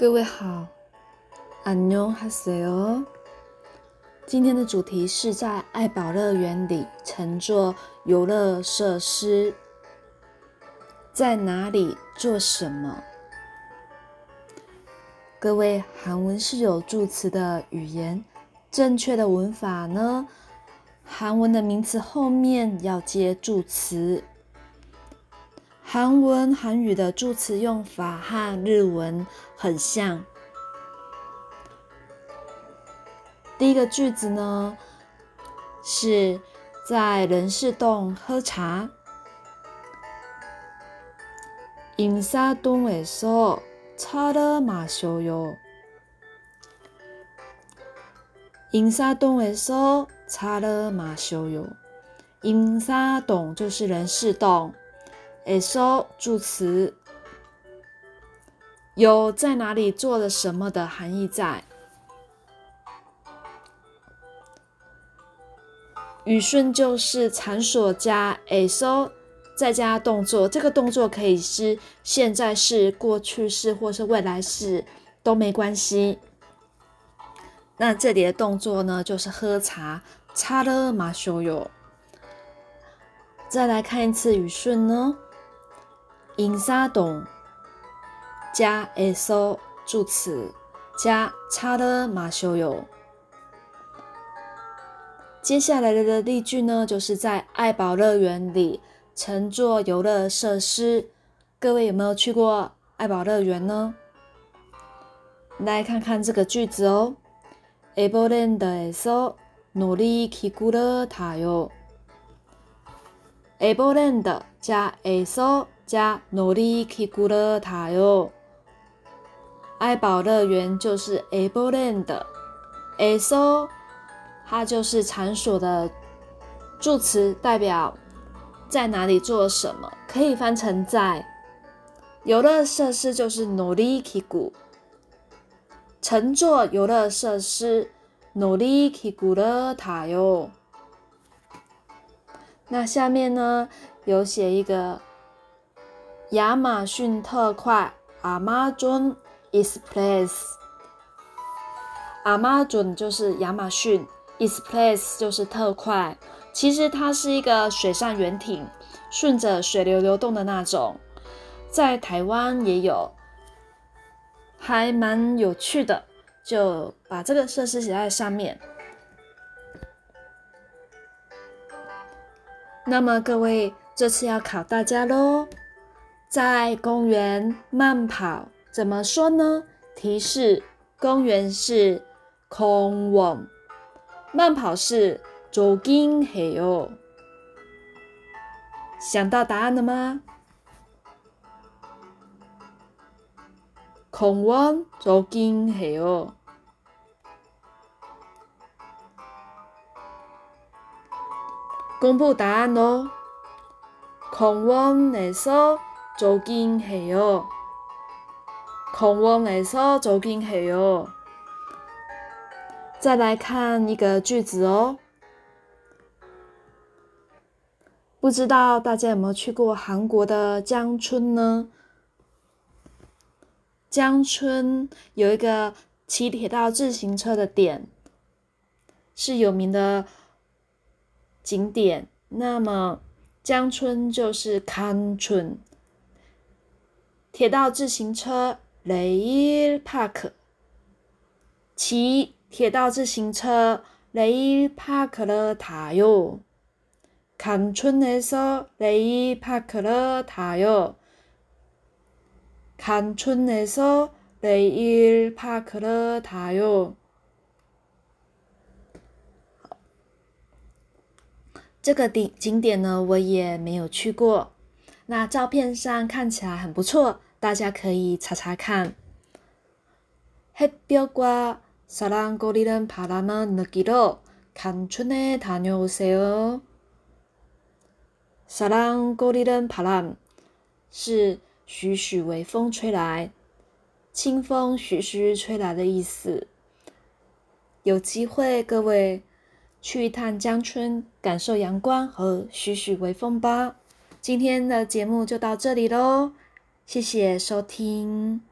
各位好，安妞哈塞哦。今天的主题是在爱宝乐园里乘坐游乐设施，在哪里做什么？各位，韩文是有助词的语言，正确的文法呢？韩文的名词后面要接助词。韩文、韩语的助词用法和日文很像。第一个句子呢，是在人事洞喝茶。인사동에서차를마셔 요。 인사동에서차를마셔 요。 인사동就是人事洞。 So 助词有在哪里做了什么的含义在。语顺就是场所加 so 再加动作，这个动作可以是现在式、过去式或是未来式都没关系。那这里的动作呢，就是喝茶，茶了马修有。再来看一次语顺呢。인사동加 so 助词加차를마셔 요。 接下来的例句呢，就是在爱宝乐园里乘坐游乐设施。各位有没有去过爱宝乐园呢？来看看这个句子哦。에버랜드에서놀이기구를타 요。 에버랜드加 so 加努力去古勒塔哟，爱宝乐园就是 a b l e land，a so 它就是场所的助词，代表在哪里做什么，可以翻成在游乐设施就是努力去古，乘坐游乐设施努力去古勒塔哟。那下面呢有写一个。亚马逊特快，Amazon Express。Amazon 就是亚马逊，Express 就是特快。其实它是一个水上圆艇，顺着水流流动的那种，在台湾也有，还蛮有趣的。就把这个设施写在上面。那么各位，这次要考大家喽。在公园慢跑怎么说呢？提示：公园是空网，慢跑是조깅해 요。 想到答案了吗？空网조깅해 요。 公布答案喽！空网에서 走进海哟，空王来说走进海哟。再来看一个句子哦，不知道大家有没有去过韩国的江村呢？江村有一个骑铁道自行车的点，是有名的景点。那么江村就是康村。铁道自行车레일파 크， 骑铁道自行车레일파크를타 요。 강촌에서레일파크를타 요。 강촌에서레일파크를타 요。 这个景景点呢，我也没有去过。那照片上看起来很不错。 大家可以查查看。햇볕과사랑거리는바람을느끼러강촌에다녀오세요사랑거리는바람是徐徐微风吹来，清风徐徐吹来的意思。有机会，各位去一趟江村，感受阳光和徐徐微风吧。今天的节目就到这里喽。 谢谢收听。